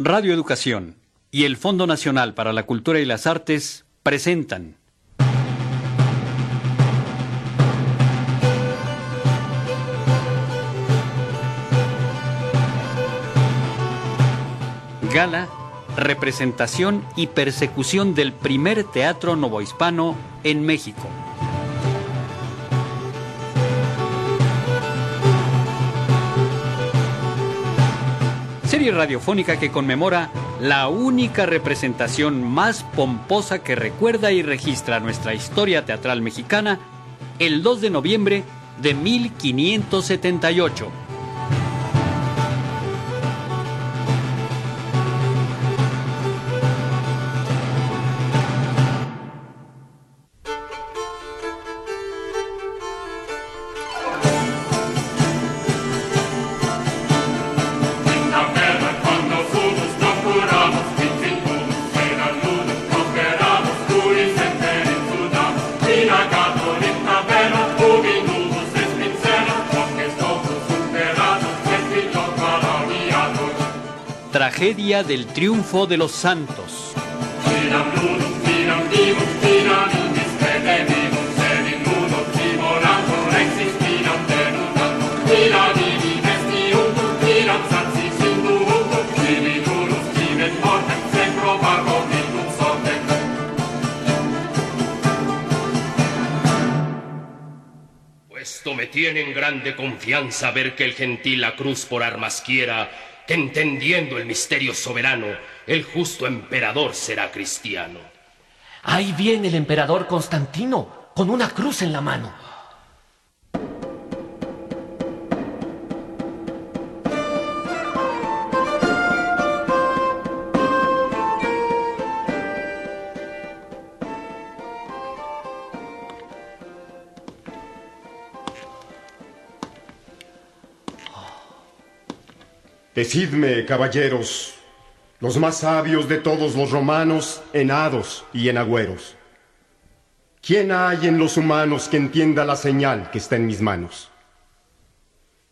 Radio Educación y el Fondo Nacional para la Cultura y las Artes presentan Gala, representación y persecución del primer teatro novohispano en México. Serie radiofónica que conmemora la única representación más pomposa que recuerda y registra nuestra historia teatral mexicana el 2 de noviembre de 1578. Tragedia del triunfo de los santos. Esto me tiene en grande confianza ver que el gentil la cruz por armas quiera, que entendiendo el misterio soberano, el justo emperador será cristiano. Ahí viene el emperador Constantino, con una cruz en la mano. Decidme, caballeros, los más sabios de todos los romanos, en hados y en agüeros. ¿Quién hay en los humanos que entienda la señal que está en mis manos?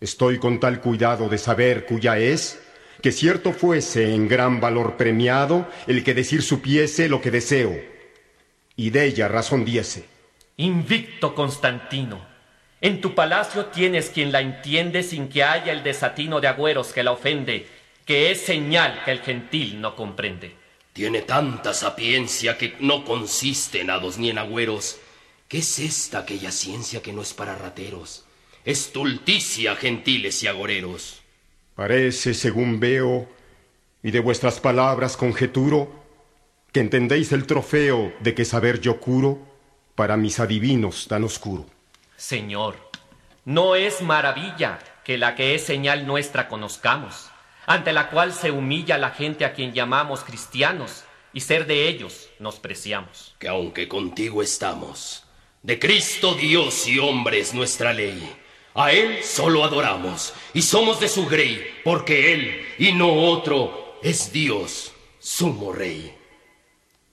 Estoy con tal cuidado de saber cuya es, que cierto fuese en gran valor premiado el que decir supiese lo que deseo, y de ella razón diese. Invicto Constantino, en tu palacio tienes quien la entiende sin que haya el desatino de agüeros que la ofende, que es señal que el gentil no comprende. Tiene tanta sapiencia que no consiste en hados ni en agüeros. ¿Qué es esta aquella ciencia que no es para rateros? Estulticia, gentiles y agoreros. Parece, según veo, y de vuestras palabras conjeturo, que entendéis el trofeo de que saber yo curo para mis adivinos tan oscuro. Señor, no es maravilla que la que es señal nuestra conozcamos, ante la cual se humilla la gente a quien llamamos cristianos, y ser de ellos nos preciamos. Que aunque contigo estamos, de Cristo Dios y hombre es nuestra ley. A Él solo adoramos, y somos de su grey, porque Él, y no otro, es Dios, sumo rey.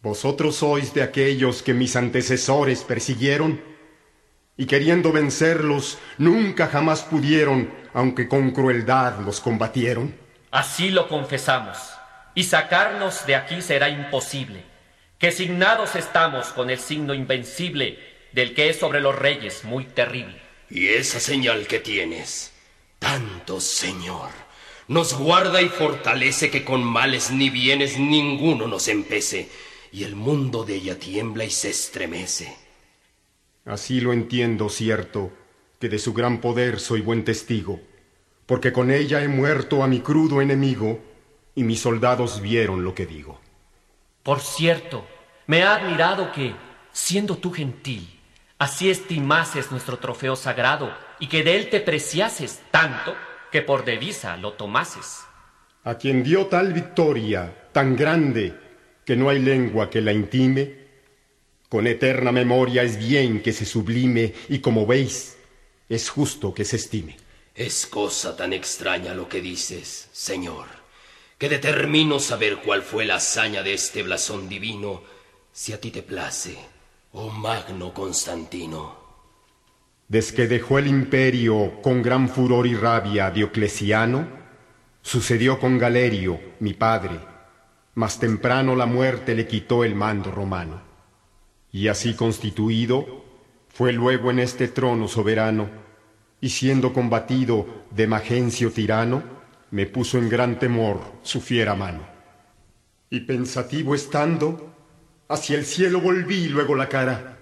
Vosotros sois de aquellos que mis antecesores persiguieron, y queriendo vencerlos, nunca jamás pudieron, aunque con crueldad los combatieron. Así lo confesamos, y sacarnos de aquí será imposible, que signados estamos con el signo invencible del que es sobre los reyes muy terrible. Y esa señal que tienes, tanto Señor, nos guarda y fortalece que con males ni bienes ninguno nos empece, y el mundo de ella tiembla y se estremece. Así lo entiendo, cierto, que de su gran poder soy buen testigo, porque con ella he muerto a mi crudo enemigo, y mis soldados vieron lo que digo. Por cierto, me ha admirado que, siendo tú gentil, así estimases nuestro trofeo sagrado, y que de él te preciases tanto que por divisa lo tomases. A quien dio tal victoria, tan grande, que no hay lengua que la intime, con eterna memoria es bien que se sublime y como veis, es justo que se estime. Es cosa tan extraña lo que dices, Señor, que determino saber cuál fue la hazaña de este blasón divino, si a ti te place, oh magno Constantino. Desde que dejó el imperio con gran furor y rabia Diocleciano, Sucedió con Galerio, mi padre, mas temprano la muerte le quitó el mando romano. Y así constituido, fue luego en este trono soberano, y siendo combatido de Magencio tirano, me puso en gran temor su fiera mano. Y pensativo estando, hacia el cielo volví luego la cara,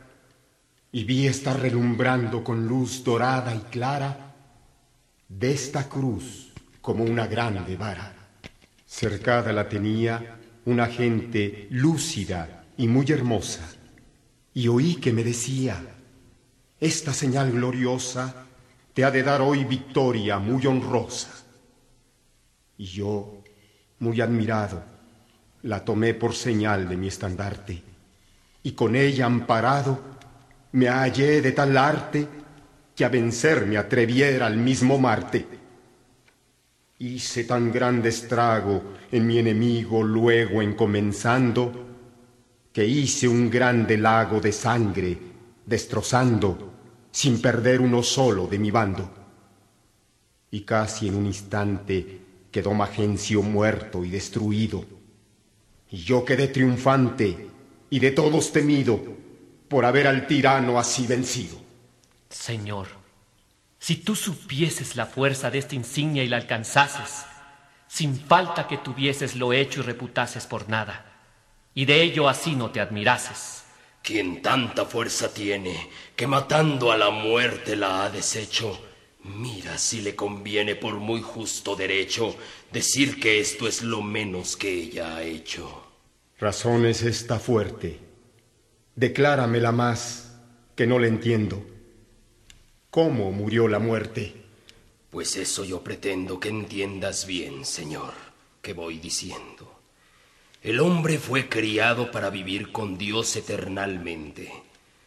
y vi estar relumbrando con luz dorada y clara de esta cruz como una grande vara. Cercada la tenía una gente lúcida y muy hermosa, y oí que me decía, esta señal gloriosa te ha de dar hoy victoria muy honrosa. Y yo, muy admirado, la tomé por señal de mi estandarte, y con ella amparado, me hallé de tal arte que a vencer me atreviera al mismo Marte. Hice tan grande estrago en mi enemigo luego en comenzando, que hice un grande lago de sangre, destrozando, sin perder uno solo de mi bando. Y casi en un instante quedó Magencio muerto y destruido, y yo quedé triunfante y de todos temido, por haber al tirano así vencido. Señor, si tú supieses la fuerza de esta insignia y la alcanzases, sin falta que tuvieses lo hecho y reputases por nada, y de ello así no te admirases. Quien tanta fuerza tiene, que matando a la muerte la ha deshecho, mira si le conviene por muy justo derecho decir que esto es lo menos que ella ha hecho. Razones está fuerte Decláramela más, que no le entiendo. ¿Cómo murió la muerte? Pues eso yo pretendo que entiendas bien, Señor, que voy diciendo. El hombre fue criado para vivir con Dios eternalmente.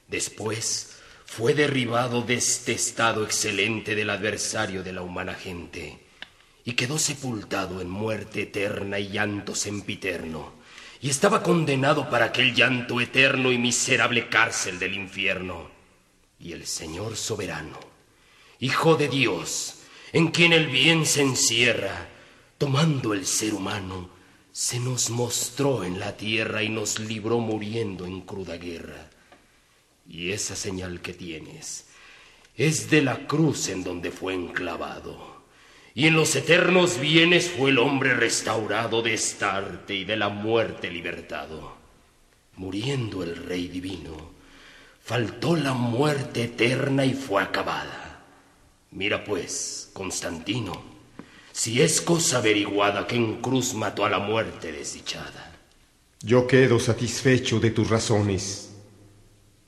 Después fue derribado de este estado excelente del adversario de la humana gente y quedó sepultado en muerte eterna y llanto sempiterno y estaba condenado para aquel llanto eterno y miserable cárcel del infierno. Y el Señor soberano, Hijo de Dios, en quien el bien se encierra, tomando el ser humano, se nos mostró en la tierra y nos libró muriendo en cruda guerra. Y esa señal que tienes es de la cruz en donde fue enclavado y en los eternos bienes fue el hombre restaurado de esta arte y de la muerte libertado. Muriendo el Rey Divino, faltó la muerte eterna y fue acabada. Mira pues, Constantino, si es cosa averiguada que en cruz mató a la muerte desdichada. Yo quedo satisfecho de tus razones,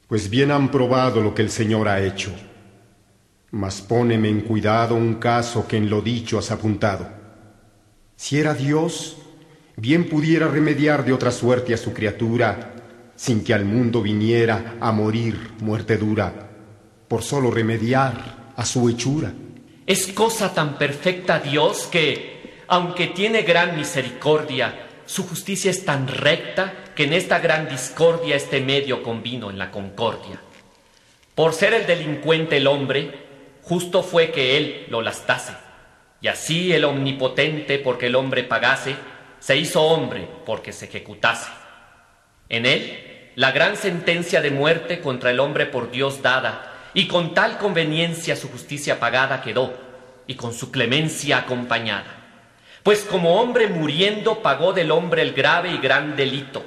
pues bien han probado lo que el Señor ha hecho. Mas póneme en cuidado un caso que en lo dicho has apuntado. Si era Dios, bien pudiera remediar de otra suerte a su criatura, sin que al mundo viniera a morir muerte dura, por solo remediar a su hechura. Es cosa tan perfecta Dios que, aunque tiene gran misericordia, su justicia es tan recta que en esta gran discordia este medio convino en la concordia. Por ser el delincuente el hombre, justo fue que él lo lastase. Y así el omnipotente, porque el hombre pagase, se hizo hombre porque se ejecutase. En él, la gran sentencia de muerte contra el hombre por Dios dada, y con tal conveniencia su justicia pagada quedó, y con su clemencia acompañada. Pues como hombre muriendo pagó del hombre el grave y gran delito,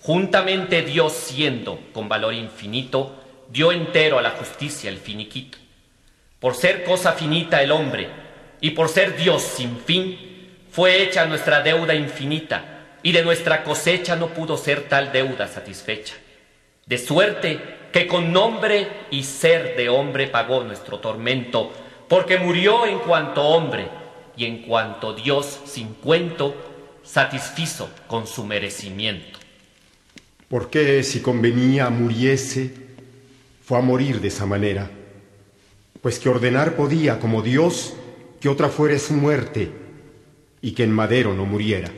juntamente Dios siendo con valor infinito, dio entero a la justicia el finiquito. Por ser cosa finita el hombre y por ser Dios sin fin, fue hecha nuestra deuda infinita y de nuestra cosecha no pudo ser tal deuda satisfecha. De suerte que con nombre y ser de hombre pagó nuestro tormento, porque murió en cuanto hombre y en cuanto Dios sin cuento satisfizo con su merecimiento. ¿Por qué si convenía muriese, fue a morir de esa manera? pues que ordenar podía como Dios que otra fuera su muerte y que en madero no muriera.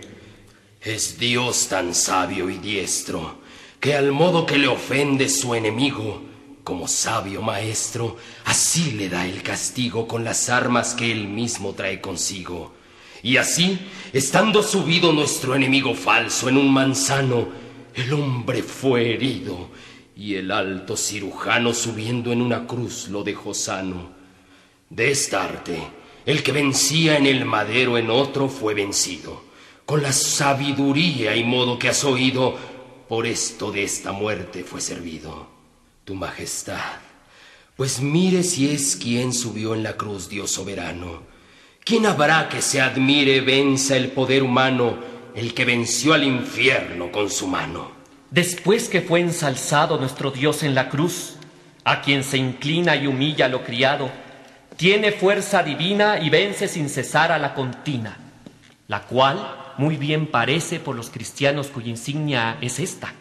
Es Dios tan sabio y diestro que al modo que le ofende su enemigo, como sabio maestro, así le da el castigo con las armas que él mismo trae consigo. Y así, estando subido nuestro enemigo falso en un manzano, el hombre fue herido y el alto cirujano subiendo en una cruz lo dejó sano. De esta arte, el que vencía en el madero en otro fue vencido. Con la sabiduría y modo que has oído, por esto de esta muerte fue servido. Tu majestad, pues mire si es quien subió en la cruz Dios soberano. ¿Quién habrá que se admire, venza el poder humano, el que venció al infierno con su mano? Después que fue ensalzado nuestro Dios en la cruz, a quien se inclina y humilla lo criado, tiene fuerza divina y vence sin cesar a la contina, la cual muy bien parece por los cristianos cuya insignia es esta,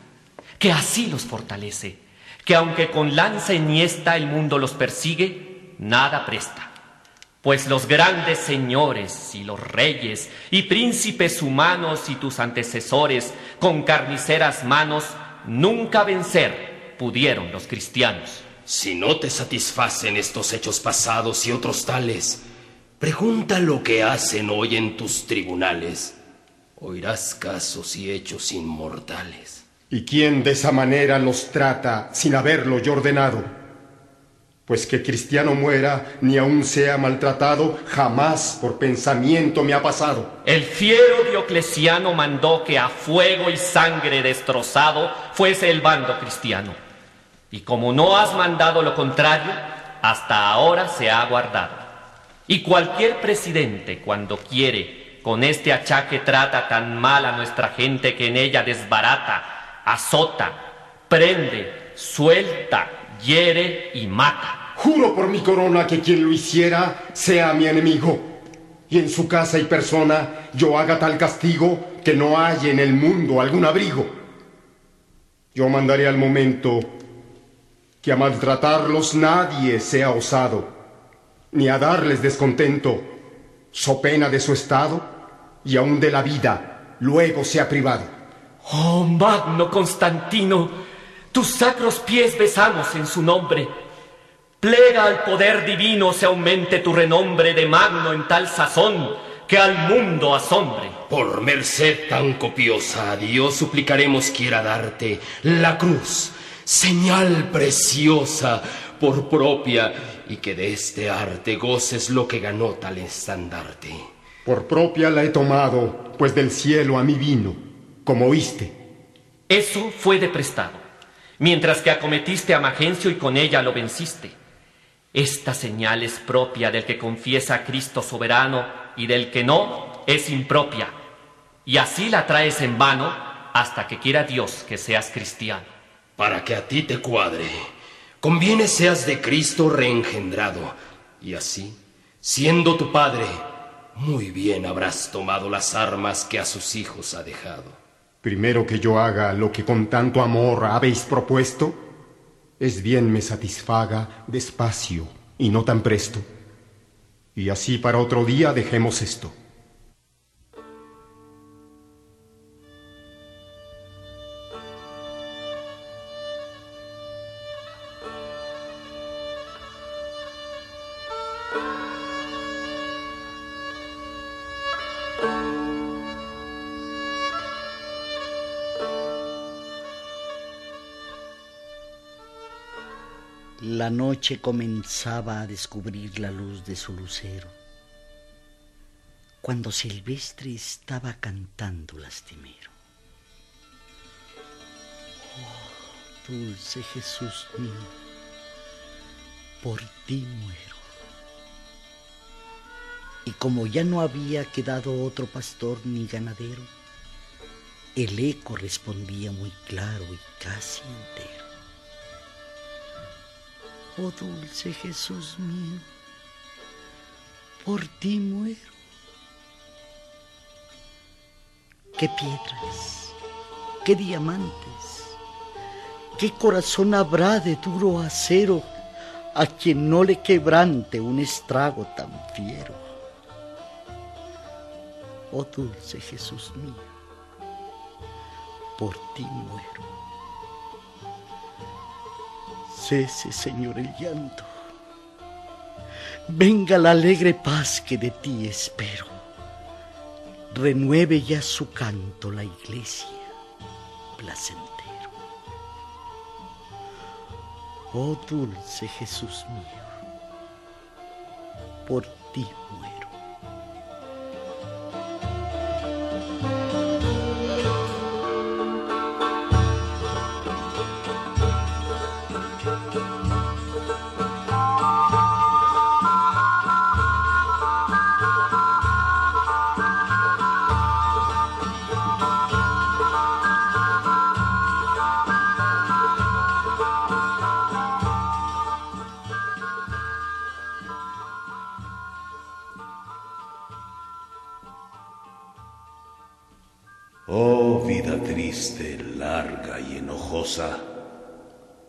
que así los fortalece, que aunque con lanza enhiesta el mundo los persigue, nada presta pues los grandes señores y los reyes y príncipes humanos y tus antecesores con carniceras manos nunca vencer pudieron los cristianos. Si no te satisfacen estos hechos pasados y otros tales, pregunta lo que hacen hoy en tus tribunales. Oirás casos y hechos inmortales. ¿Y quién de esa manera los trata sin haberlo yo ordenado? Pues que cristiano muera, ni aun sea maltratado, jamás por pensamiento me ha pasado. El fiero Diocleciano mandó que a fuego y sangre destrozado fuese el bando cristiano. Y como no has mandado lo contrario, hasta ahora se ha guardado. Y cualquier presidente, cuando quiere, con este achaque trata tan mal a nuestra gente que en ella desbarata, azota, prende, suelta, hiere y mata. Juro por mi corona que quien lo hiciera sea mi enemigo, y en su casa y persona yo haga tal castigo que no haya en el mundo algún abrigo. Yo mandaré al momento que a maltratarlos nadie sea osado, ni a darles descontento, so pena de su estado y aun de la vida luego sea privado. Oh, magno Constantino, tus sacros pies besamos en su nombre. Plega al poder divino se aumente tu renombre de magno en tal sazón que al mundo asombre. Por merced tan copiosa a Dios suplicaremos quiera darte la cruz, señal preciosa por propia, y que de este arte goces lo que ganó tal estandarte. Por propia la he tomado, pues del cielo a mí vino, como oíste. Eso fue de prestado mientras que acometiste a Magencio y con ella lo venciste. Esta señal es propia del que confiesa a Cristo soberano y del que no es impropia. Y así la traes en vano hasta que quiera Dios que seas cristiano. Para que a ti te cuadre, conviene seas de Cristo reengendrado. Y así, siendo tu Padre, muy bien habrás tomado las armas que a sus hijos ha dejado. Primero que yo haga lo que con tanto amor habéis propuesto, es bien me satisfaga despacio y no tan presto. Y así para otro día dejemos esto. La noche comenzaba a descubrir la luz de su lucero, cuando Silvestre estaba cantando lastimero. Oh, dulce Jesús mío, por ti muero. Y como ya no había quedado otro pastor ni ganadero, el eco respondía muy claro y casi entero. Oh dulce Jesús mío, por ti muero. ¿Qué piedras? ¿Qué diamantes? ¿Qué corazón habrá de duro acero a quien no le quebrante un estrago tan fiero? Oh dulce Jesús mío, por ti muero. Cese, Señor, el llanto. Venga la alegre paz que de ti espero. renueve ya su canto la iglesia placentero. Oh dulce Jesús mío, por ti muero.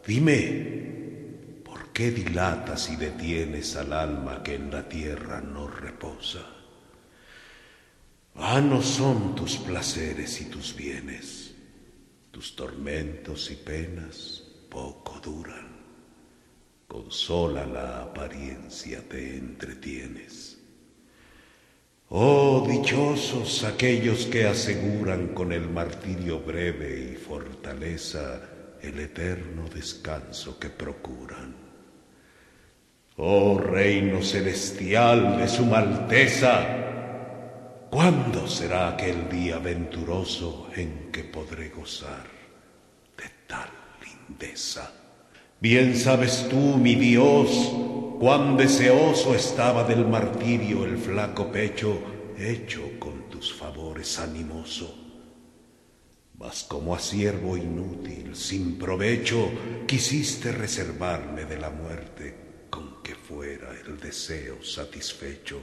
Dime, ¿por qué dilatas y detienes al alma que en la tierra no reposa? Vanos son tus placeres y tus bienes, tus tormentos y penas poco duran, con sola la apariencia te entretienes. Oh dichosos aquellos que aseguran con el martirio breve y fortaleza el eterno descanso que procuran. Oh reino celestial de su malteza, ¿cuándo será aquel día venturoso en que podré gozar de tal lindeza? Bien sabes tú, mi Dios, cuán deseoso estaba del martirio el flaco pecho hecho con tus favores animoso. Mas como a siervo inútil, sin provecho, quisiste reservarme de la muerte con que fuera el deseo satisfecho.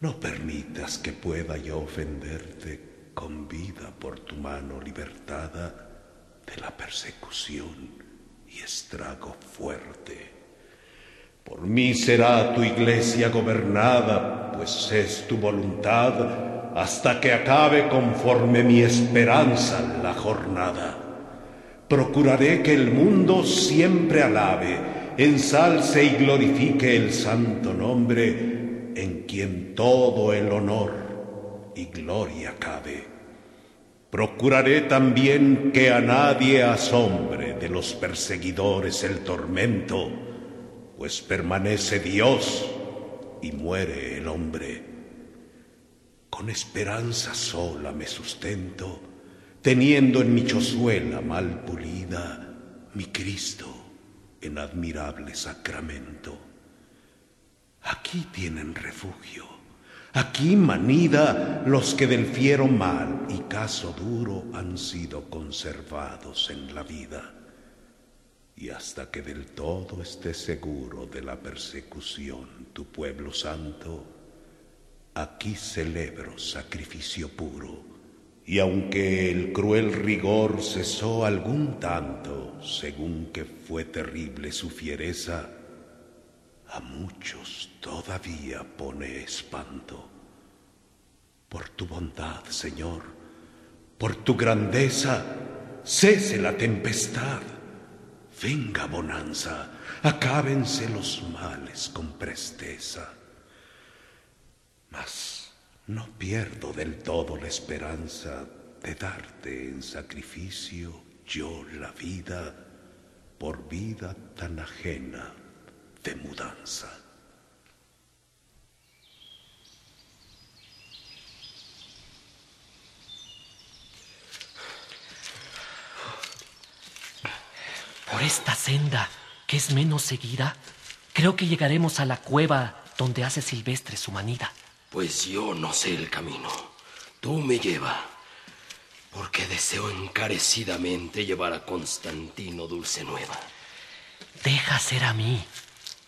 No permitas que pueda yo ofenderte con vida por tu mano libertada de la persecución y estrago fuerte. Por mí será tu iglesia gobernada, pues es tu voluntad, hasta que acabe conforme mi esperanza la jornada. Procuraré que el mundo siempre alabe, ensalce y glorifique el santo nombre, en quien todo el honor y gloria cabe. Procuraré también que a nadie asombre de los perseguidores el tormento, pues permanece Dios y muere el hombre. Con esperanza sola me sustento, teniendo en mi chozuela mal pulida mi Cristo en admirable sacramento. Aquí tienen refugio, aquí manida los que del fiero mal y caso duro han sido conservados en la vida. Y hasta que del todo esté seguro de la persecución tu pueblo santo, aquí celebro sacrificio puro. Y aunque el cruel rigor cesó algún tanto, según que fue terrible su fiereza, a muchos todavía pone espanto. Por tu bondad, Señor, por tu grandeza, cese la tempestad, venga bonanza, acábense los males con presteza. Mas no pierdo del todo la esperanza de darte en sacrificio yo la vida por vida tan ajena de mudanza. Por esta senda, que es menos seguida, creo que llegaremos a la cueva donde hace Silvestre su manida. Pues yo no sé el camino. Tú me lleva. Porque deseo encarecidamente llevar a Constantino Dulce Nueva. Deja ser a mí,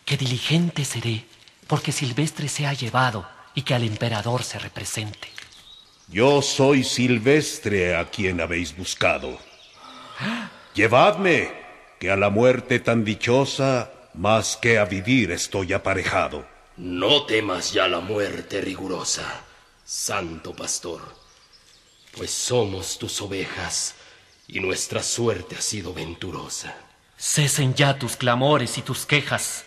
que diligente seré, porque Silvestre sea llevado y que al emperador se represente. Yo soy Silvestre a quien habéis buscado. Llevadme, que a la muerte tan dichosa, más que a vivir estoy aparejado. No temas ya la muerte rigurosa, santo pastor, pues somos tus ovejas y nuestra suerte ha sido venturosa. Cesen ya tus clamores y tus quejas.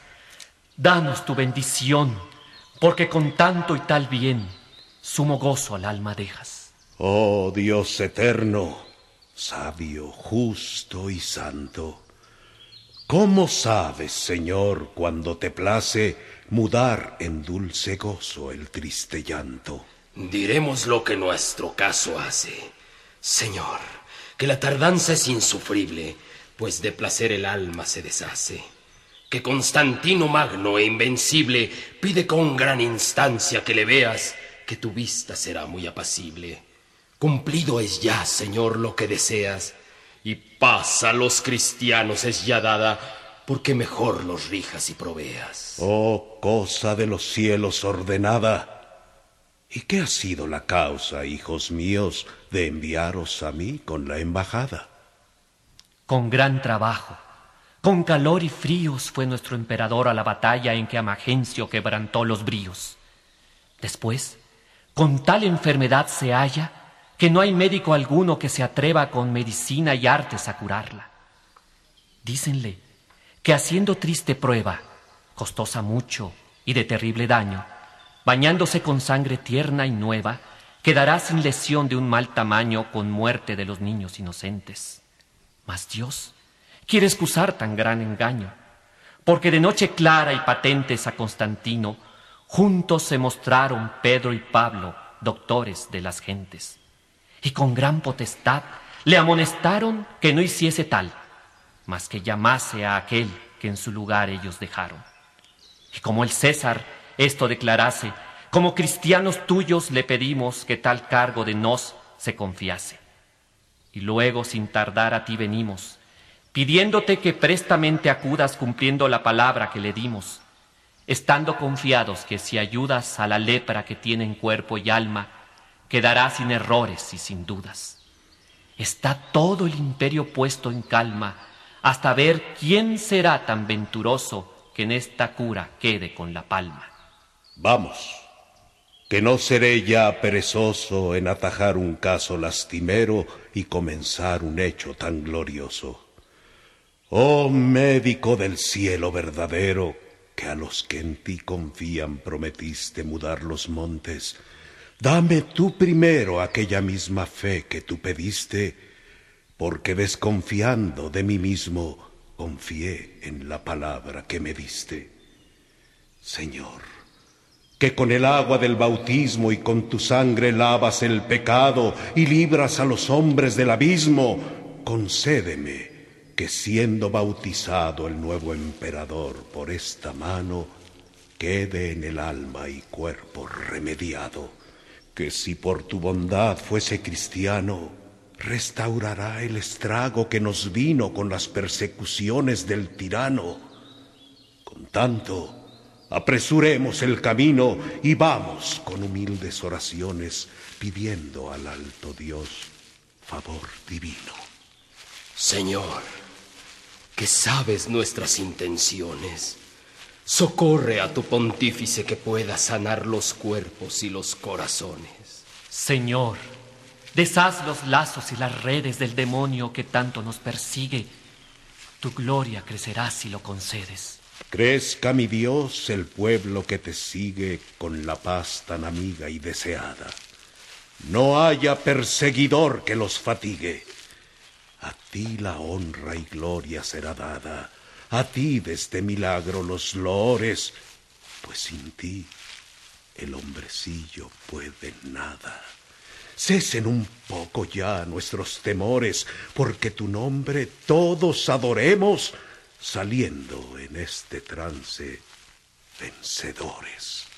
Danos tu bendición, porque con tanto y tal bien sumo gozo al alma dejas. Oh Dios eterno, sabio, justo y santo, ¿cómo sabes, Señor, cuando te place mudar en dulce gozo el triste llanto? Diremos lo que nuestro caso hace. Señor, que la tardanza es insufrible, pues de placer el alma se deshace. Que Constantino magno e invencible pide con gran instancia que le veas que tu vista será muy apacible. Cumplido es ya, Señor, lo que deseas, y paz a los cristianos es ya dada, porque mejor los rijas y proveas. Oh, cosa de los cielos ordenada. ¿Y qué ha sido la causa, hijos míos, de enviaros a mí con la embajada? Con gran trabajo, con calor y fríos fue nuestro emperador a la batalla en que Amagencio quebrantó los bríos. Después, con tal enfermedad se halla que no hay médico alguno que se atreva con medicina y artes a curarla. Dícenle que haciendo triste prueba, costosa mucho y de terrible daño, bañándose con sangre tierna y nueva, quedará sin lesión de un mal tamaño con muerte de los niños inocentes. Mas Dios quiere excusar tan gran engaño, porque de noche clara y patentes a Constantino Juntos se mostraron Pedro y Pablo, doctores de las gentes, y con gran potestad le amonestaron que no hiciese tal, mas que llamase a aquel que en su lugar ellos dejaron. Y como el César esto declarase, como cristianos tuyos le pedimos que tal cargo de nos se confiase. Y luego sin tardar a ti venimos, pidiéndote que prestamente acudas cumpliendo la palabra que le dimos estando confiados que si ayudas a la lepra que tiene en cuerpo y alma, quedará sin errores y sin dudas. Está todo el imperio puesto en calma hasta ver quién será tan venturoso que en esta cura quede con la palma. Vamos, que no seré ya perezoso en atajar un caso lastimero y comenzar un hecho tan glorioso. Oh médico del cielo verdadero, que a los que en ti confían prometiste mudar los montes, dame tú primero aquella misma fe que tú pediste, porque desconfiando de mí mismo, confié en la palabra que me diste. Señor, que con el agua del bautismo y con tu sangre lavas el pecado y libras a los hombres del abismo, concédeme que siendo bautizado el nuevo emperador por esta mano, quede en el alma y cuerpo remediado, que si por tu bondad fuese cristiano, restaurará el estrago que nos vino con las persecuciones del tirano. Con tanto, apresuremos el camino y vamos con humildes oraciones pidiendo al alto Dios favor divino. Señor, que sabes nuestras intenciones. Socorre a tu pontífice que pueda sanar los cuerpos y los corazones. Señor, deshaz los lazos y las redes del demonio que tanto nos persigue. Tu gloria crecerá si lo concedes. Crezca, mi Dios, el pueblo que te sigue con la paz tan amiga y deseada. No haya perseguidor que los fatigue. A ti la honra y gloria será dada, a ti de este milagro los loores, pues sin ti el hombrecillo puede nada. Cesen un poco ya nuestros temores, porque tu nombre todos adoremos, saliendo en este trance vencedores.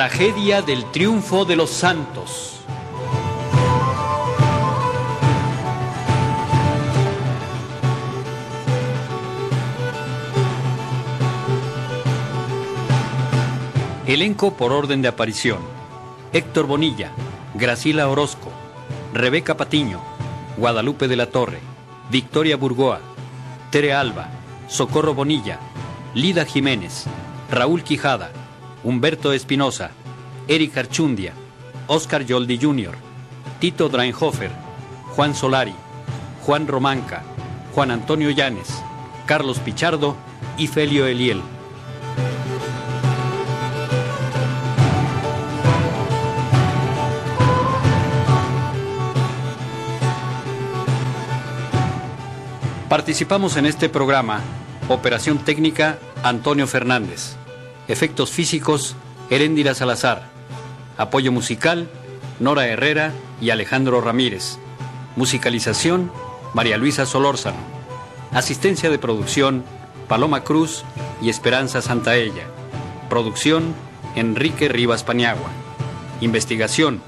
Tragedia del triunfo de los santos. Elenco por orden de aparición. Héctor Bonilla, Gracila Orozco, Rebeca Patiño, Guadalupe de la Torre, Victoria Burgoa, Tere Alba, Socorro Bonilla, Lida Jiménez, Raúl Quijada, Humberto Espinosa, Eric Archundia, Oscar Yoldi Jr., Tito Drainhofer, Juan Solari, Juan Romanca, Juan Antonio Llanes, Carlos Pichardo y Felio Eliel. Participamos en este programa Operación Técnica Antonio Fernández. Efectos físicos Heréndira Salazar. Apoyo musical Nora Herrera y Alejandro Ramírez. Musicalización María Luisa Solórzano. Asistencia de producción Paloma Cruz y Esperanza Santaella. Producción Enrique Rivas Paniagua. Investigación,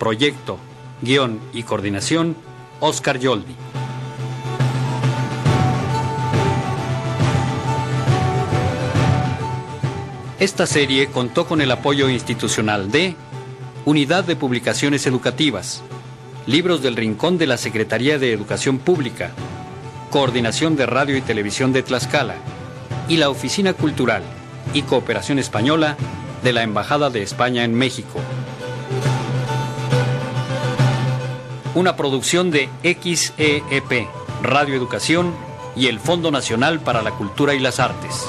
proyecto, guion y coordinación Oscar Yoldi. Esta serie contó con el apoyo institucional de Unidad de Publicaciones Educativas, Libros del Rincón de la Secretaría de Educación Pública, Coordinación de Radio y Televisión de Tlaxcala y la Oficina Cultural y Cooperación Española de la Embajada de España en México. Una producción de XEEP, Radio Educación y el Fondo Nacional para la Cultura y las Artes.